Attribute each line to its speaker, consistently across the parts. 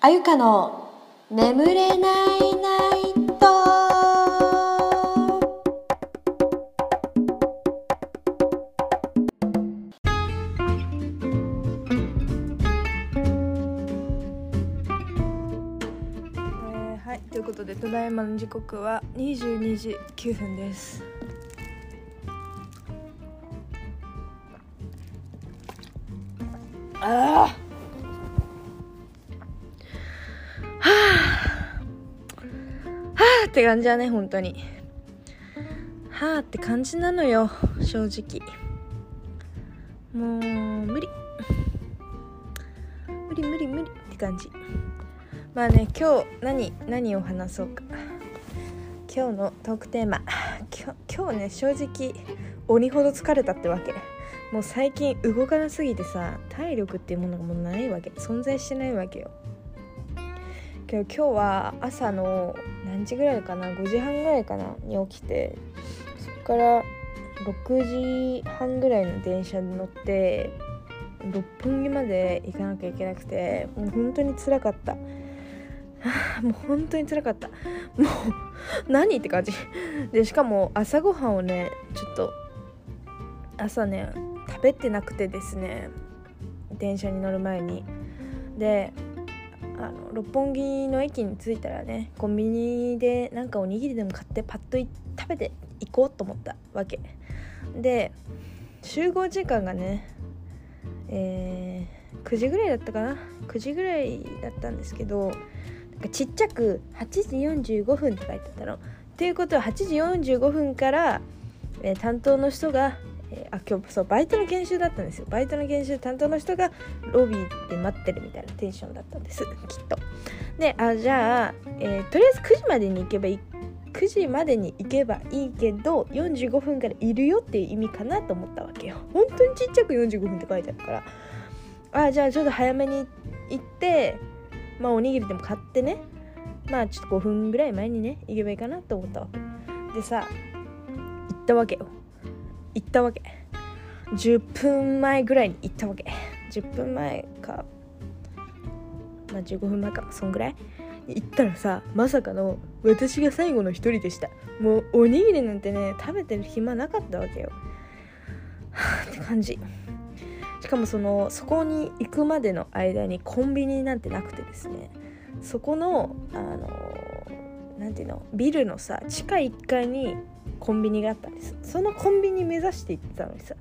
Speaker 1: あゆかの眠れないナイト。
Speaker 2: えーはいということでただいまの時刻は22時9分です。ああって感じだね本当に。はあって感じなのよ正直。もう無理。無理無理無理って感じ。まあね今日何何を話そうか。今日のトークテーマ。今日ね正直鬼ほど疲れたってわけ。もう最近動かなすぎてさ体力っていうものがもうないわけ。存在してないわけよ。今日は朝の何時ぐらいかな？5時半ぐらいかなに起きてそこから6時半ぐらいの電車に乗って六本木まで行かなきゃいけなくて もう本当に辛かった。もう本当に辛かった。もう何って感じ。でしかも朝ごはんをねちょっと朝ね食べてなくてですね電車に乗る前に。であの六本木の駅に着いたらねコンビニでなんかおにぎりでも買ってパッと食べて行こうと思ったわけで集合時間がねえー9時ぐらいだったかな？9時ぐらいだったんですけどなんかちっちゃく8時45分って書いてあったの。っていうことは8時45分から、えー担当の人が、えーあ今日そうバイトの研修だったんですよ。バイトの研修担当の人がロビーで待ってるみたいなテンションだったんです。きっと。であじゃあ、えーとりあえず9時までに行けばいい。9時までに行けばいいけど45分からいるよっていう意味かなと思ったわけよ。本当にちっちゃく45分って書いてあるから。あじゃあちょっと早めに行ってまあおにぎりでも買ってね。まあちょっと5分ぐらい前にね行けばいいかなと思ったわけ。でさ行ったわけよ。行ったわけ。10分前ぐらいに行ったわけ。10分前かまあ15分前かそんぐらい。行ったらさまさかの私が最後の一人でした。もうおにぎりなんてね食べてる暇なかったわけよ。はあって感じ。しかもそのそこに行くまでの間にコンビニなんてなくてですね。そこのあのなんていうのビルのさ地下1階にコンビニがあったんです。そのコンビニ目指して行ってたのにさ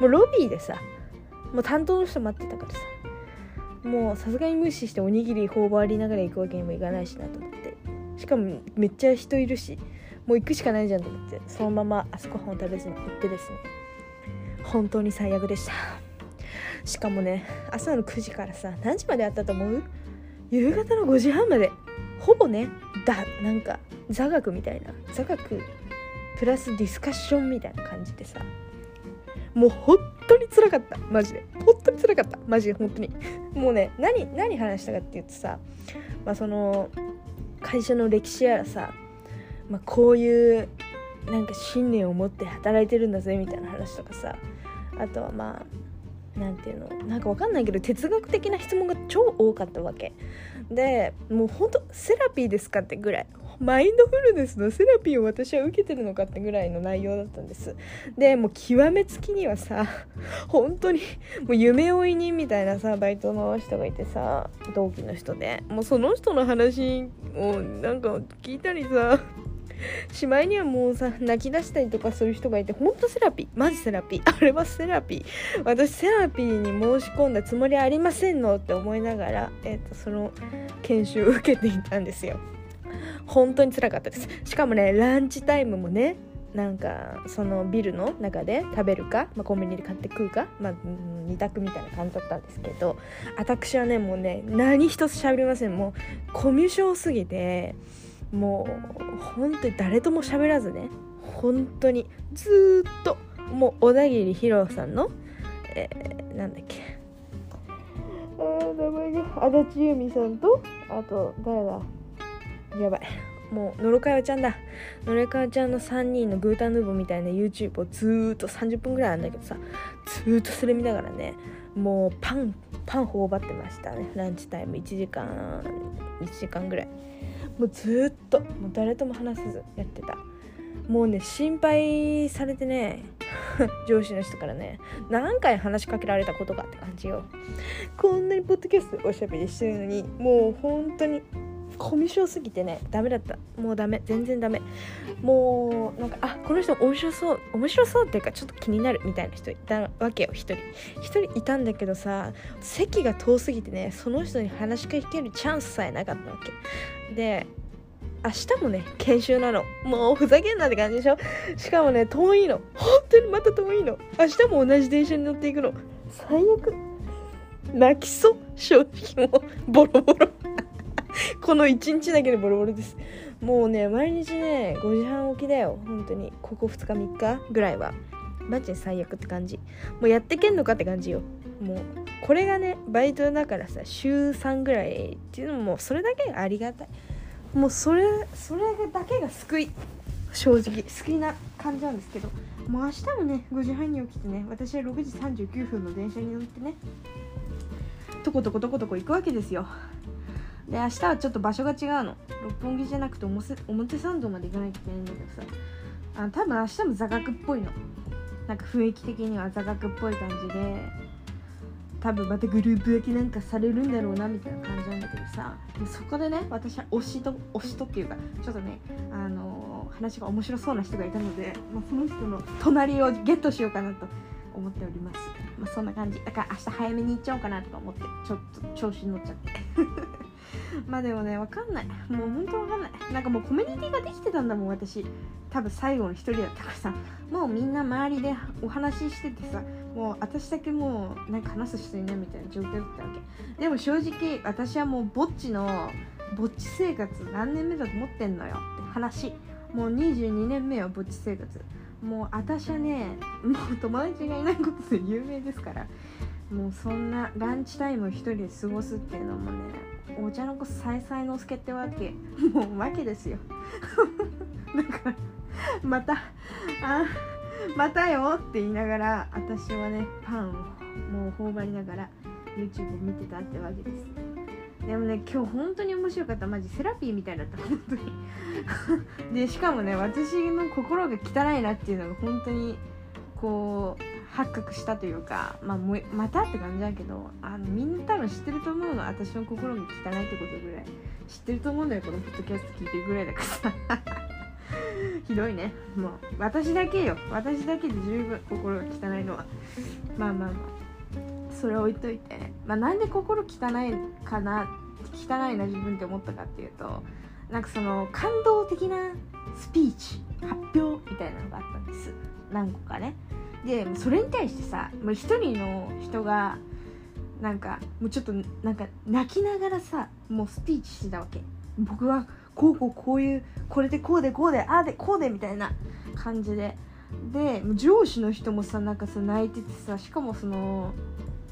Speaker 2: もうロビーでさもう担当の人待ってたからさもうさすがに無視しておにぎり頬張りながら行くわけにもいかないしなと思ってしかもめっちゃ人いるしもう行くしかないじゃんと思ってそのまま朝ごはんを食べずに行ってですね。本当に最悪でした。しかもね朝の9時からさ何時まであったと思う？夕方の5時半まで。ほぼねだなんか座学みたいな座学プラスディスカッションみたいな感じでさ。もう本当に辛かった。マジで。本当に辛かった。マジで本当に。もうね何何話したかって言うとさまあその会社の歴史やらさ、まあ、こういうなんか信念を持って働いてるんだぜみたいな話とかさあとはまあなんていうのなんかわかんないけど哲学的な質問が超多かったわけ。でもうほんとセラピーですかってぐらい。マインドフルネスのセラピーを私は受けてるのかってぐらいの内容だったんです。でもう極めつきにはさ本当にもう夢追い人みたいなさバイトの人がいてさ同期の人で。もうその人の話をなんか聞いたりさしまいにはもうさ泣き出したりとかする人がいてほんとセラピー。マジセラピー。あれはセラピー。私セラピーに申し込んだつもりありませんのって思いながら、えー、とその研修を受けていたんですよ。本当につらかったです。しかもねランチタイムもねなんかそのビルの中で食べるか、まあ、コンビニで買って食うか、まあ、うん二択みたいな感じだったんですけど私はねもうね何一つ喋りません。もうコミュ障すぎてもう本当に誰とも喋らずね本当にずっともう小田切ヒロさんの、えーなんだっけ。あー名前が足立由美さんとあと誰だ？やばい。もう野呂佳代ちゃんだ。野呂佳代ちゃんの3人のグータンヌーボーみたいな YouTube をずーっと30分ぐらいあるんだけどさずーっとそれ見ながらねもうパンパン頬張ってましたね。ランチタイム1時間1時間ぐらい。もうずっともう誰とも話さずやってた。もうね心配されてね 上司の人からね何回話しかけられたことかって感じよ。こんなにポッドキャストおしゃべりしてるのにもう本当にコミュ障すぎてねダメだった。もうダメ。全然ダメ。もうなんかあこの人面白そう。面白そうっていうかちょっと気になるみたいな人いたわけよ。一人。一人いたんだけどさ席が遠すぎてねその人に話しかけるチャンスさえなかったわけ。で明日もね研修なの。もうふざけんなって感じでしょ。しかもね遠いの。本当にまた遠いの。明日も同じ電車に乗っていくの。最悪。泣きそう。正直もうボロボロ。この1日だけでボロボロです。もうね毎日ね5時半起きだよ。本当に。ここ2日3日ぐらいは。マジで最悪って感じ。もうやってけんのかって感じよ。もうこれがねバイトだからさ週3ぐらいっていうのもそれだけがありがたい。もうそれそれだけが救い。正直救いな感じなんですけど。もう明日もね5時半に起きてね私は6時39分の電車に乗ってねとことことことこ行くわけですよ。で明日はちょっと場所が違うの。六本木じゃなくて表表参道まで行かなきゃいけないんだけどさ。あ多分明日も座学っぽいの。なんか雰囲気的には座学っぽい感じで多分またグループ分けなんかされるんだろうなみたいな感じなんだけどさ。でそこでね私は推しと推しとっていうかちょっとねあのー話が面白そうな人がいたので、まあ、その人の隣をゲットしようかなと思っております。まあそんな感じ。だから明日早めに行っちゃおうかなとか思ってちょっと調子に乗っちゃって。まあでもねわかんない。もう本当わかんない。なんかもうコミュニティができてたんだもん私。多分最後の一人だったからさ。もうみんな周りでお話ししててさ。もう私だけもうなんか話す人いないみたいな状況だったわけ。でも正直私はもうぼっちのぼっち生活何年目だと思ってんのよ。って話。もう22年目よぼっち生活。もう私はねもう友達がいないことで有名ですから。もうそんなランチタイムを一人で過ごすっていうのもねお茶の子さいさいのすけってわけもうわけですよ。だからまたあまたよって言いながら私はねパンをもう頬張りながら YouTube 見てたってわけです。でもね今日本当に面白かった。マジセラピーみたいだった本当に。でしかもね私の心が汚いなっていうのが本当にこう発覚したというか、まあ、もまたって感じだけどあのみんな多分知ってると思うの私の心が汚いってことぐらい。知ってると思うんだよこのポッドキャスト聞いてるぐらいだからさ。ひどいね。もう私だけよ。私だけで十分心が汚いのは。まあまあまあ。それ置いといて、まあ、なんで心汚いかな汚いな自分って思ったかっていうとなんかその感動的なスピーチ発表みたいなのがあったんです。何個かね。でそれに対してさ一人の人がなんかもうちょっとなんか泣きながらさもうスピーチしてたわけ。僕はこうこうこういうこれでこうでこうでああでこうでみたいな感じで。で上司の人もさなんかさ泣いててさしかもその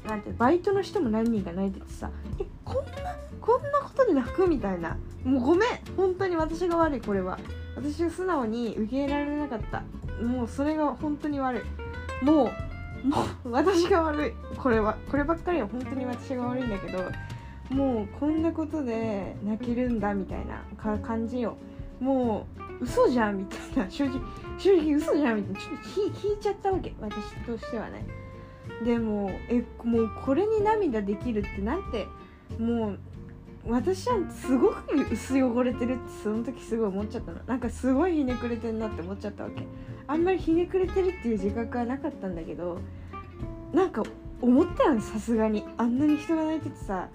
Speaker 2: なんてバイトの人も何人か泣いててさえこんなこんなことで泣くみたいな。もうごめん。本当に私が悪いこれは。私が素直に受け入れられなかった。もうそれが本当に悪い。もうもう 私が悪い。これはこればっかりは本当に私が悪いんだけどもうこんなことで泣けるんだみたいな感じよ。もう嘘じゃんみたいな。正直正直嘘じゃんみたいな。ちょっと引いちゃったわけ。私としてはね。でもえもうこれに涙できるってなんてもう私はすごく薄汚れてるってその時すごい思っちゃったの。なんかすごいひねくれてんなって思っちゃったわけあんまりひねくれてるっていう自覚はなかったんだけどなんか思ったよねさすがに。あんなに人が泣いててさ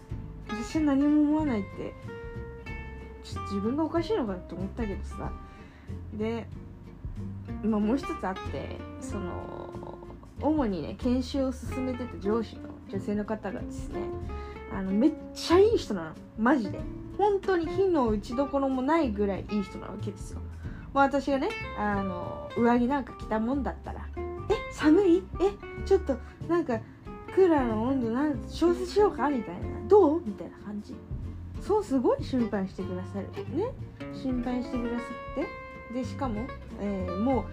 Speaker 2: 私は何も思わないって。ちょっと自分がおかしいのかなと思ったけどさ。で今もう一つあってその主にね研修を進めてた上司の女性の方がですねあのめっちゃいい人なの。マジで。本当に火の打ちどころもないぐらいいい人なわけですよ。私がねあの上着なんか着たもんだったら「え寒い？えちょっとなんかクーラーの温度なん調節しようか?」みたいな「どう?」みたいな感じ。そうすごい心配してくださる。ね。心配してくださって。でしかも、えー、も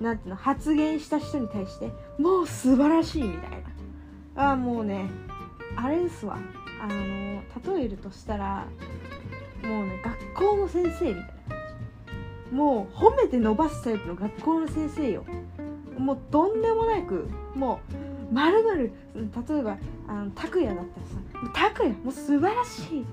Speaker 2: うなんていうの発言した人に対してもう素晴らしいみたいな。ああもうねあれですわ。あの例えるとしたらもうね学校の先生みたいな。もう褒めて伸ばすタイプの学校の先生よ。もうとんでもなくもうまるまる例えばあの拓也だったらさ「拓也もう素晴らしい。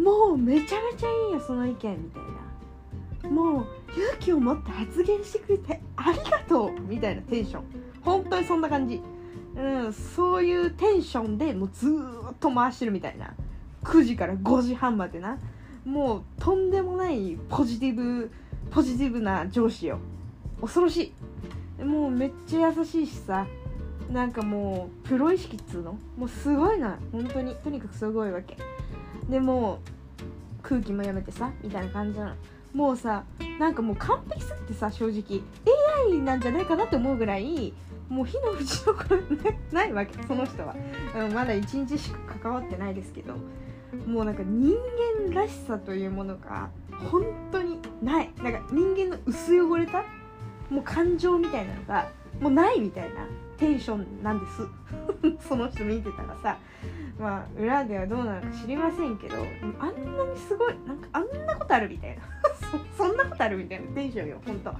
Speaker 2: もうめちゃめちゃいいよその意見」みたいな。もう勇気を持って発言してくれてありがとうみたいなテンション。本当にそんな感じ。うんそういうテンションでもうずっと回してるみたいな。9時から5時半までな。もうとんでもないポジティブポジティブな上司よ。恐ろしい。もうめっちゃ優しいしさ。なんかもうプロ意識っつうの？もうすごいな。本当に。とにかくすごいわけ。でもう空気もやめてさみたいな感じなの。もうさなんかもう完璧すぎてさ正直。AI なんじゃないかなって思うぐらいもう火の打ちどころないわけ。その人は、うん、まだ1日しか関わってないですけど。もうなんか人間らしさというものが本当にない。なんか人間の薄汚れたもう感情みたいなのがもうないみたいなテンションなんです。その人見てたらさまあ裏ではどうなのか知りませんけどあんなにすごいなんかあんなことあるみたいな。そんなことあるみたいなテンションよほんと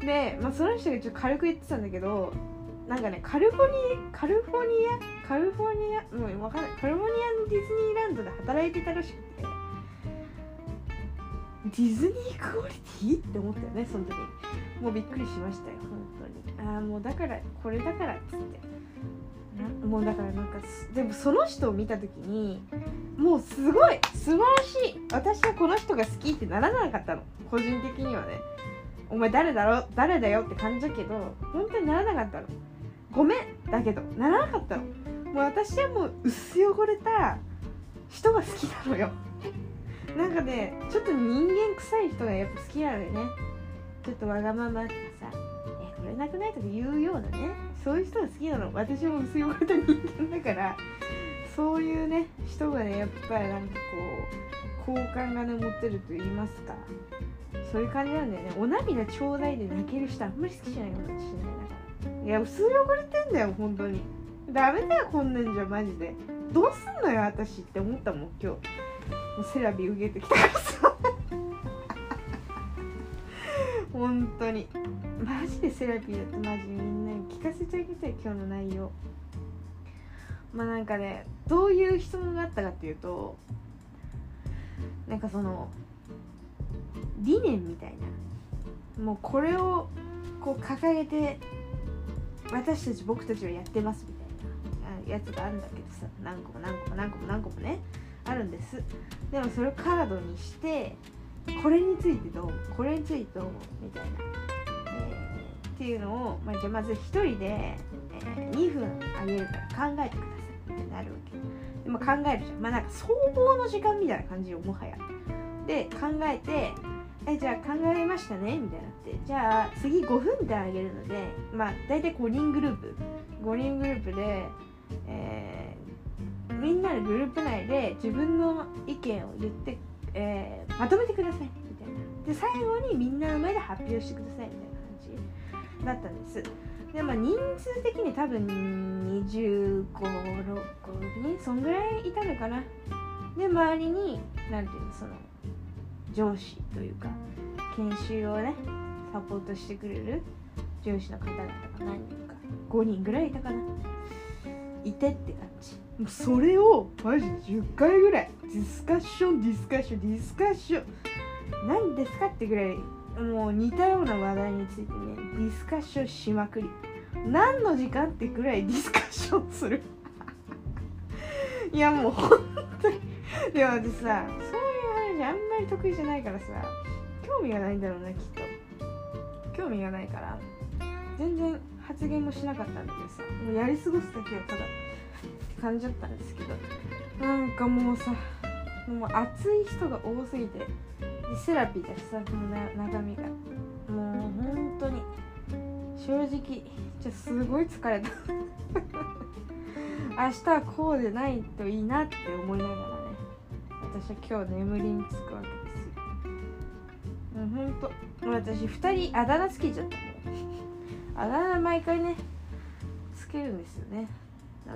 Speaker 2: で、まあ、その人がちょっと軽く言ってたんだけどなんかねカリフォニアカリフォニアカリフォニアもうわかんない。カリフォニアのディズニーランドで働いてたらしくて。ディズニークオリティ？って思ったよねその時。にもうびっくりしましたよ本当に。ああもうだからこれだからっつって。もうだからなんかでもその人を見た時にもうすごい素晴らしい私はこの人が好きってならなかったの。個人的にはね。お前誰だろ誰だよって感じだけど本当にならなかったの。ごめんだけどならなかったの。もう私はもう薄汚れた人が好きなのよ。なんかねちょっと人間臭い人がやっぱ好きなのよね。ちょっとわがままとかさえこれなくないとか言うようなねそういう人が好きなの。私も薄汚れた人間だからそういうね人がねやっぱりなんかこう好感がね持ってると言いますか。そういう感じなんだよね。お涙ちょうだいで泣ける人あんまり好きじゃないかもしれないだからいや薄汚れてんだよ本当に。ダメだよこんなんじゃマジで。どうすんのよ私って思ったもん今日。セラビ受けてきたからさ。本当に。マジでセラピーだってマジみんなに聞かせてあげてよ今日の内容。まあなんかねどういう質問があったかっていうとなんかその理念みたいな。もうこれをこう掲げて私たち僕たちはやってますみたいなやつがあるんだけどさ何個も何個も何個も何個もね。あるんです。でもそれをカードにしてこれについてどうこれについてどうみたいな、えーっていうのを、まあ、じゃあまず1人で、えー2分あげるから考えてくださいってなるわけ。でも考えるじゃん。まあなんか総合の時間みたいな感じよもはや。で考えてえじゃあ考えましたね？みたいになって。じゃあ次5分であげるのでまあ大体5人グループ。5人グループで、えーみんなでグループ内で自分の意見を言って、えーまとめてくださいみたいな。で最後にみんなの前で発表してくださいみたいな感じだったんです。でまあ人数的に多分25、6人そんぐらいいたのかな。で周りになんていうのその上司というか研修をねサポートしてくれる上司の方々が何人か5人ぐらいいたかな。いてって感じ。もうそれをマジで10回ぐらい。ディスカッションディスカッションディスカッション。何ですかってぐらいもう似たような話題についてねディスカッションしまくり。何の時間ってぐらいディスカッションする？いやもう本当に。でも私さそういう話あんまり得意じゃないからさ興味がないんだろうなきっと。興味がないから全然発言もしなかったんだけどさもうやり過ごすだけをただって感じだったんですけどなんかもうさもう熱い人が多すぎてセラピーだしさこのな中身が。もう本当に正直じゃすごい疲れた。明日はこうでないといいなって思いながらね私は今日眠りにつくわけですよ。もうほんと私2人あだ名つけちゃった。あだ名毎回ねつけるんですよね。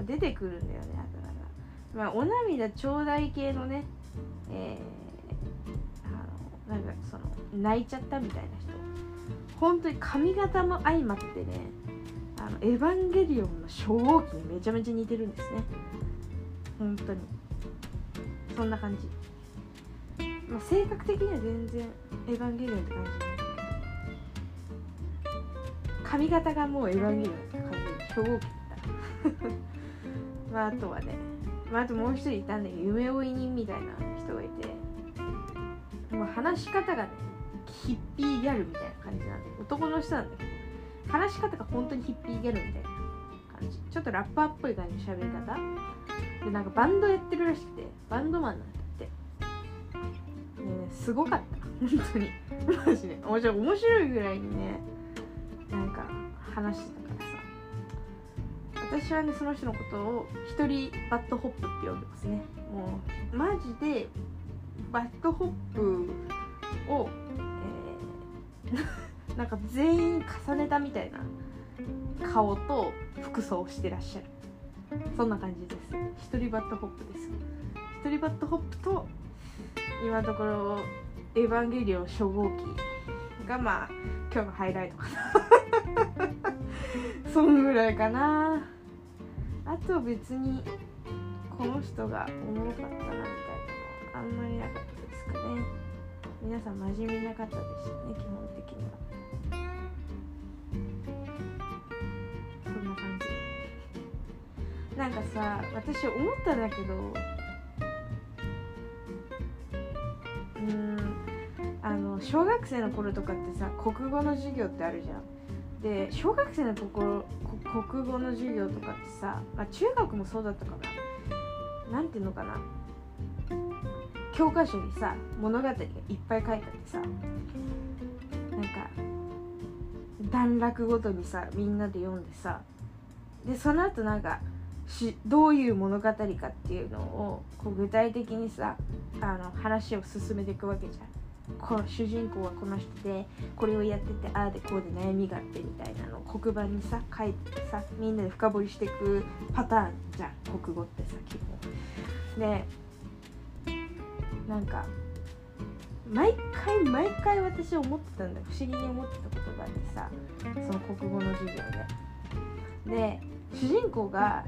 Speaker 2: 出てくるんだよねあだ名が。まあお涙ちょうだい系のねえー、あのなんかその泣いちゃったみたいな人。本当に髪型も相まってねあのエヴァンゲリオンの初号機にめちゃめちゃ似てるんですね。本当に。そんな感じ、まあ、性格的には全然エヴァンゲリオンって感じ。髪型がもうエヴァンゲリオンって感じ。初号機だったまああとはね、まあ、あともう一人いたんだけど夢追い人みたいな人がいてもう話し方がねヒッピーギャルみたいな感じなんで男の人なんだけど話し方が本当にヒッピーギャルみたいな感じ。ちょっとラッパーっぽい感じの喋り方。でなんかバンドやってるらしくてバンドマンなんだって。ねすごかった。本当に。マジで。面白い。面白いぐらいにねなんか話してたからさ。私はねその人のことを一人 BAD HOP って呼んでますね。もうマジで BAD HOP を、えー なんか全員重ねたみたいな顔と服装をしてらっしゃる。そんな感じです。一人 BAD HOP です。一人 BAD HOP と今のところエヴァンゲリオン初号機がまあ今日のハイライト。か なそんぐらいかな。あと別にこの人がおもろかったなみたいなのはあんまりなかったですかね。皆さん真面目な方でしたね基本的には。そんな感じ。なんかさ私思ったんだけどうん。小学生の頃とかってさ国語の授業ってあるじゃん。で小学生のところ国語の授業とかってさ、まあ、中学もそうだったかな。なんていうのかな。教科書にさ物語がいっぱい書いてあってさなんか段落ごとにさみんなで読んでさでその後なんかしどういう物語かっていうのをこう具体的にさあの話を進めていくわけじゃん。この主人公はこの人でこれをやっててああでこうで悩みがあってみたいなのを黒板にさ書いてさみんなで深掘りしていくパターンじゃん国語ってさ基本。でなんか毎回毎回私思ってたんだ不思議に思ってたことがあってさその国語の授業で。で主人公が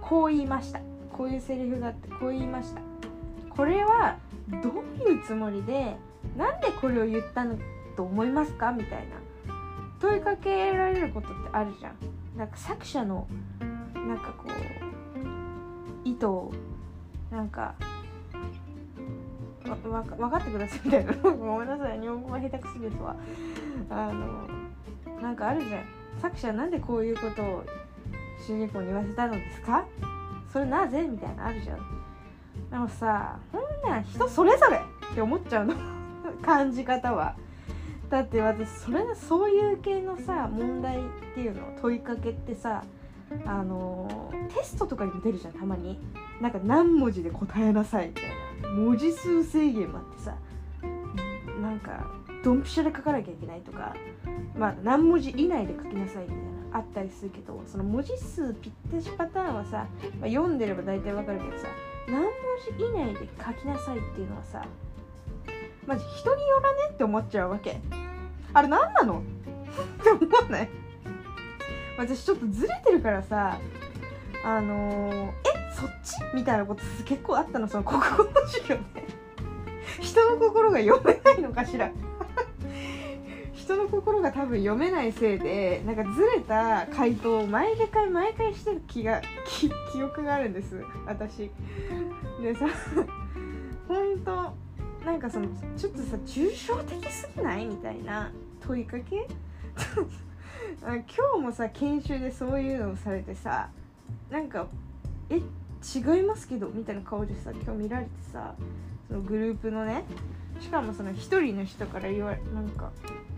Speaker 2: こう言いましたこういうセリフがあってこう言いましたこれはどういうつもりでなんでこれを言ったのと思いますか？みたいな問いかけられることってあるじゃん。なんか作者のなんかこう意図をなんかわか分かってくださいみたいな。ごめんなさい。日本語が下手くそですわ。あのなんかあるじゃん。作者なんでこういうことを主人公に言わせたのですか？それなぜ？みたいなあるじゃん。でもさほんなん人それぞれって思っちゃうの。感じ方は。だって私それそういう系のさ問題っていうの問いかけってさあのテストとかにも出るじゃんたまに。なんか何文字で答えなさいみたいな。文字数制限もあってさ。なんかドンピシャで書かなきゃいけないとか。まあ何文字以内で書きなさいみたいなあったりするけどその文字数ぴったしパターンはさ、まあ、読んでれば大体わかるけどさ何文字以内で書きなさいっていうのはさマジ人によらねって思っちゃうわけ。あれ何なの？って思わない？私ちょっとずれてるからさあのー、えそっち？みたいなこと結構あったのその 国語の授業で。人の心が読めないのかしら？人の心が多分読めないせいでなんかずれた回答を毎回毎回してる気が記憶があるんです。私。でさ本当なんかそのちょっとさ抽象的すぎない？みたいな問いかけ？今日もさ研修でそういうのをされてさなんか「え違いますけど」みたいな顔でさ今日見られてさそのグループのねしかもその一人の人から言われなんか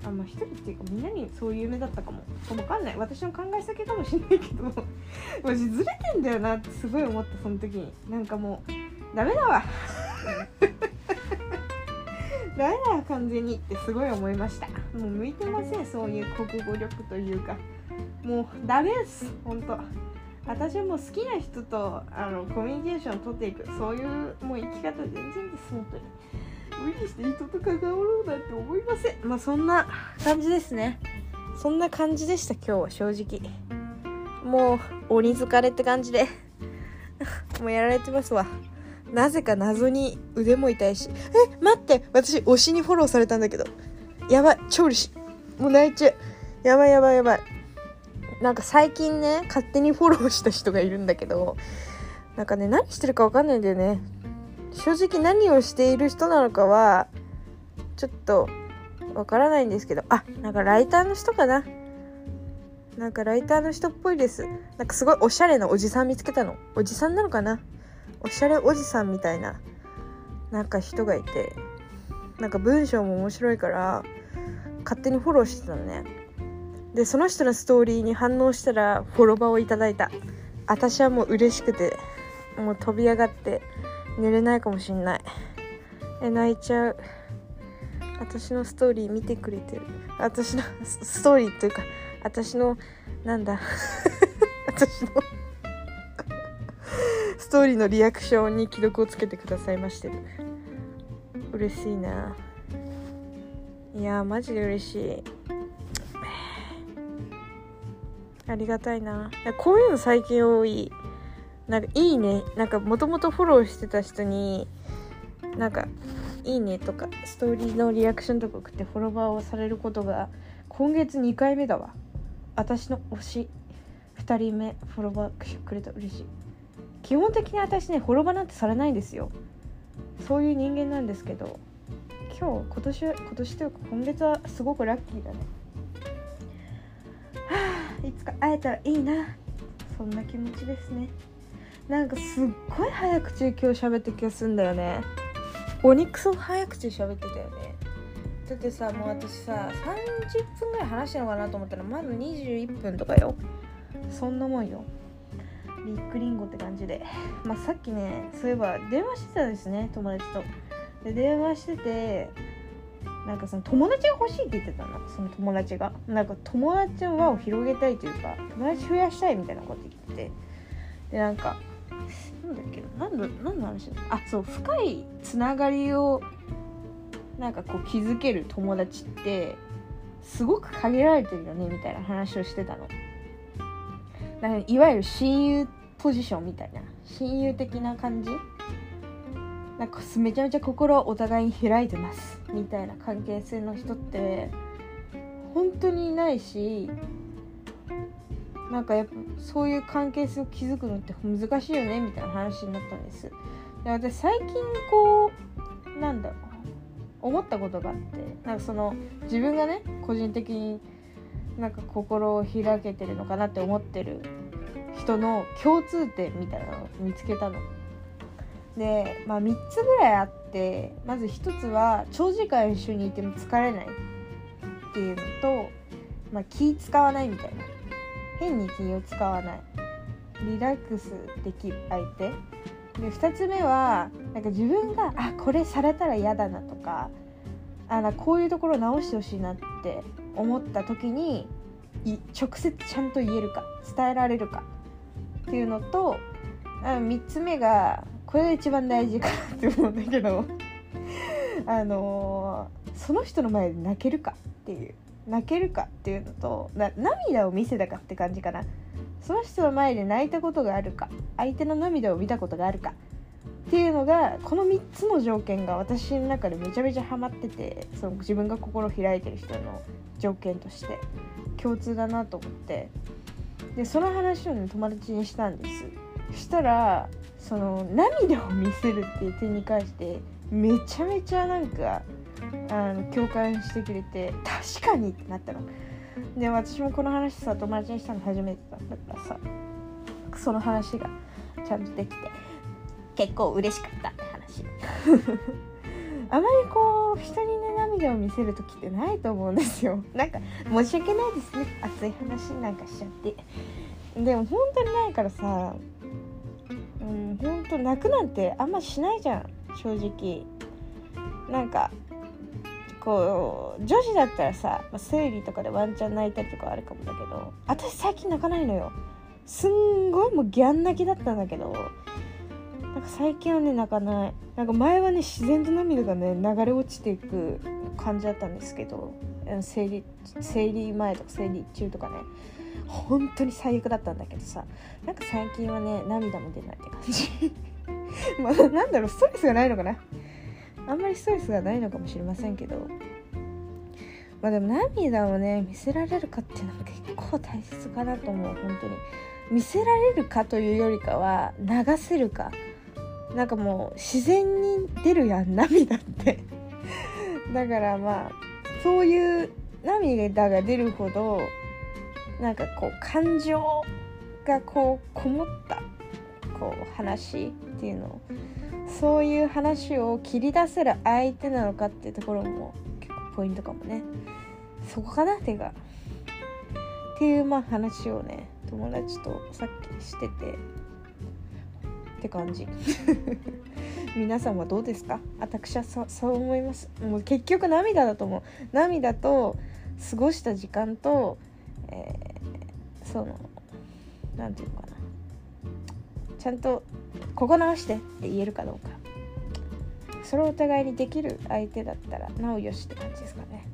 Speaker 2: あまあ一人っていうかみんなにそういう夢だったかも。分かんない。私の考え先かもしれないけど。マジずれてんだよなってすごい思ったその時に。なんかもうダメだわ。ダメだわ完全にってすごい思いました。もう向いてませんそういう国語力というか。もうダメですほんと私はもう好きな人とあのコミュニケーションを取っていくそういうもう生き方全然です本当に無理して人と関わろうなんて思いません。まあそんな感じですね。そんな感じでした今日は正直。もう鬼疲れって感じで。もうやられてますわ。なぜか謎に腕も痛いし。え待って。私推しにフォローされたんだけど。やばい。超嬉しい。もう泣いちゃう。やばいやばいやばい。なんか最近ね勝手にフォローした人がいるんだけどなんかね何してるか分かんないんだよね。正直何をしている人なのかはちょっとわからないんですけど。あなんかライターの人かな。なんかライターの人っぽいです。なんかすごいおしゃれなおじさん見つけたの。おじさんなのかな。おしゃれおじさんみたいななんか人がいてなんか文章も面白いから勝手にフォローしてたのね。でその人のストーリーに反応したらフォロバーをいただいた。私はもう嬉しくてもう飛び上がって寝れないかもしんない。え泣いちゃう。私のストーリー見てくれてる。私の ストーリーというか私のなんだ。私のストーリーのリアクションに既読をつけてくださいまして。る嬉しいな。いやマジで嬉しい。ありがたいな。こういうの最近多い。なんかいいね。なんかもともとフォローしてた人になんかいいねとかストーリーのリアクションとか送ってフォロワーをされることが今月2回目だわ。私の推し2人目フォロワーくれた。嬉しい。基本的に私ねフォロワーなんてされないんですよ。そういう人間なんですけど今日今年今年というか今月はすごくラッキーだね。はあいつか会えたらいいな。そんな気持ちですね。なんかすっごい早口で今日喋った気がするんだよね。鬼クソ早口で喋ってたよね。だってさもう私さ30分ぐらい話したのかなと思ったらまだ21分とかよ。そんなもんよ。ビッグリンゴって感じで。まあさっきねそういえば電話してたんですね友達と。で電話しててなんかその友達が欲しいって言ってたの。その友達が。なんか友達の輪を広げたいというか友達増やしたいみたいなこと言って。てでなんかなんだっけな何の何の話あそう深いつながりをなんかこう築ける友達ってすごく限られてるよねみたいな話をしてたの。いわゆる親友ポジションみたいな親友的な感じ？なんかめちゃめちゃ心お互いに開いてますみたいな関係性の人って本当にいないしなんかやっぱそういう関係性を築くのって難しいよねみたいな話になったんです。で私最近こうなんだろう思ったことがあってなんかその自分がね個人的になんか心を開けてるのかなって思ってる人の共通点みたいなのを見つけたの。で、まあ、3つぐらいあってまず1つは長時間一緒にいても疲れないっていうのと、まあ、気使わないみたいな。変に気を使わない。リラックスできる相手。で2つ目はなんか自分があこれされたら嫌だなとかあなこういうところ直してほしいなって思った時に直接ちゃんと言えるか伝えられるかっていうのと3つ目がこれが一番大事かなって思うんだけど あのー、その人の前で泣けるかっていう泣けるかっていうのと涙を見せたかって感じかな。その人の前で泣いたことがあるか相手の涙を見たことがあるかっていうのがこの3つの条件が私の中でめちゃめちゃハマっててその自分が心を開いてる人の条件として共通だなと思って。でその話をね友達にしたんです。したらその涙を見せるっていう点に関してめちゃめちゃなんかあの共感してくれて確かにってなったの。で私もこの話さ友達にしたの初めてだったからさその話がちゃんとできて結構嬉しかったって話。あまりこう人にね涙を見せる時ってないと思うんですよ。なんか申し訳ないですね。熱い話なんかしちゃって。でも本当にないからさうん本当泣くなんてあんましないじゃん正直。なんかこう女子だったらさ生理とかでワンチャン泣いたりとかあるかもだけど私最近泣かないのよ。すんごいもうギャン泣きだったんだけどなんか最近はね泣かない。なんか前はね自然と涙がね流れ落ちていく感じだったんですけど生理生理前とか生理中とかね本当に最悪だったんだけどさなんか最近はね涙も出ないって感じ。まあなんだろうストレスがないのかな。あんまりストレスがないのかもしれませんけど。まあでも涙をね見せられるかっていうのは結構大切かなと思う本当に。見せられるかというよりかは流せるか。なんかもう自然に出るやん涙って。だからまあそういう涙が出るほどなんかこう感情がこうこもったこう話っていうの。そういう話を切り出せる相手なのかっていうところも結構ポイントかもね。そこかなてかっていうまあ話をね友達とさっきしてて。って感じ。皆さんはどうですか？私はそそう思います。もう結局涙だと思う。涙と過ごした時間と、えー、その何て言うのかな。ちゃんとここ直してって言えるかどうか。それをお互いにできる相手だったらなおよしって感じですかね。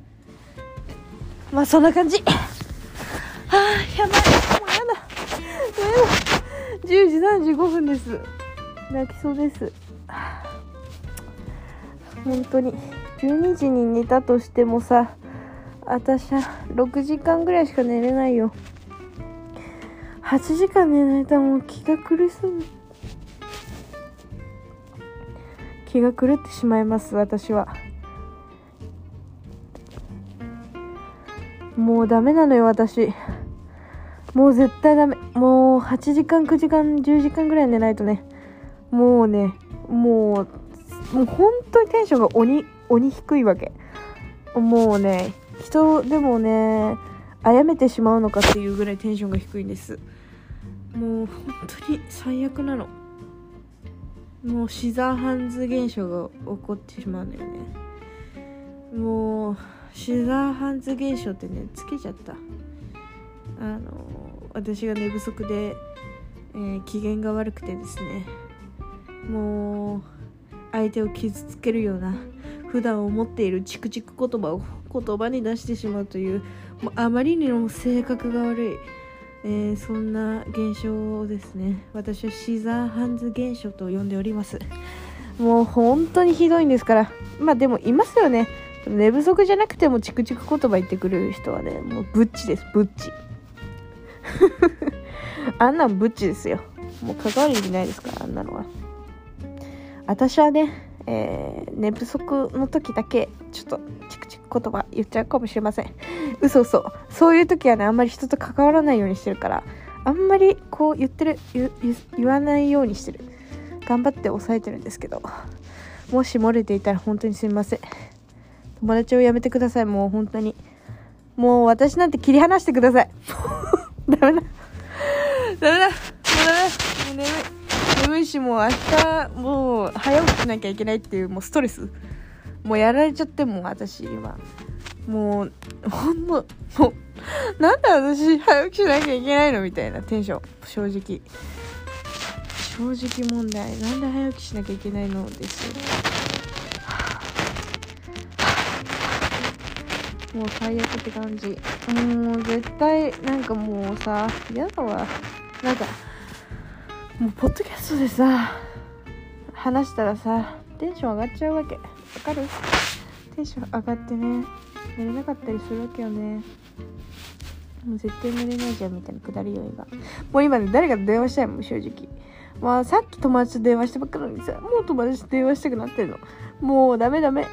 Speaker 2: まあそんな感じ。は あやばい。もうやだ。やだ10時35分です。泣きそうです。本当に。12時に寝たとしてもさ私は6時間ぐらいしか寝れないよ。8時間寝ないともう気が狂いそう。気が狂ってしまいます私は。もうダメなのよ私。もう絶対ダメ。もう8時間9時間10時間ぐらい寝ないとね。もうねもうもう本当にテンションが鬼鬼低いわけ。もうね人でもね殺めてしまうのかっていうぐらいテンションが低いんです。もう本当に最悪なの。もうシザーハンズ現象が起こってしまうんだよね。もうシザーハンズ現象ってねつけちゃった。あの私が寝不足で、えー、機嫌が悪くてですね。もう相手を傷つけるような普段思っているチクチク言葉を言葉に出してしまうというもうあまりにも性格が悪い、えー、そんな現象をですね。私はシザーハンズ現象と呼んでおります。もう本当にひどいんですから。まあでもいますよね。寝不足じゃなくてもチクチク言葉言ってくる人はねもうブッチです。ブッチ。あんなんブッチですよ。もう関わる意味ないですからあんなのは。私はねえー、寝不足の時だけちょっとチクチク言葉言っちゃうかもしれません。嘘嘘。そういう時はねあんまり人と関わらないようにしてるからあんまりこう言ってる言わないようにしてる。頑張って抑えてるんですけどもし漏れていたら本当にすみません。友達をやめてください。もう本当に。もう私なんて切り離してください。ダメだ。ダメだ。もうダメだ。もう眠い。寒いしもう明日もう早起きしなきゃいけないっていうもうストレス。もうやられちゃってもう私今もうほんのもうなんで私早起きしなきゃいけないのみたいなテンション。正直。正直問題。なんで早起きしなきゃいけないのですよ。もう最悪って感じ。もう絶対なんかもうさ嫌だわ。なんかもうポッドキャストでさ話したらさテンション上がっちゃうわけ。わかる？テンション上がってね寝れなかったりするわけよね。もう絶対寝れないじゃんみたいなくだりよ今。もう今ね誰かと電話したいもん正直。まあさっき友達と電話してばっかりにさもう友達と電話したくなってるの。もうダメダメ。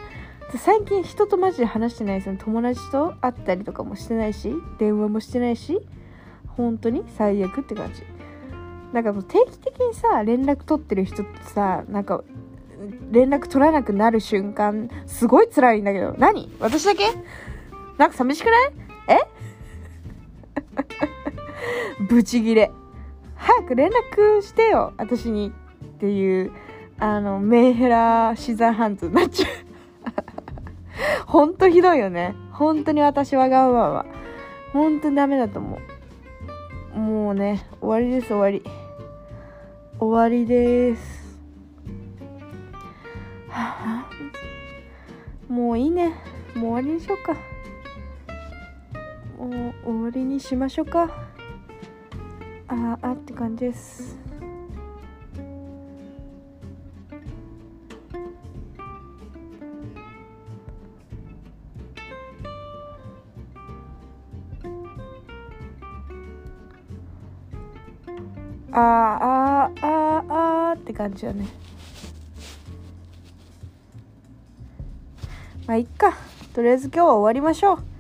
Speaker 2: 最近人とマジで話してないですよ友達と会ったりとかもしてないし電話もしてないし本当に最悪って感じ。なんかもう定期的にさ連絡取ってる人ってさなんか連絡取らなくなる瞬間すごい辛いんだけど。何？私だけ？なんか寂しくない？え？ブチギレ。早く連絡してよ私に。っていうあのメンヘラシザーハンズになっちゃう。ほんとひどいよね。本当に私はがままほんとダメだと思う。もうね終わりです終わり。終わりです。もういいね。もう終わりにしようか。もう終わりにしましょうか。ああって感じです。あーあーあーあーって感じだね。まあいっか。とりあえず今日は終わりましょう。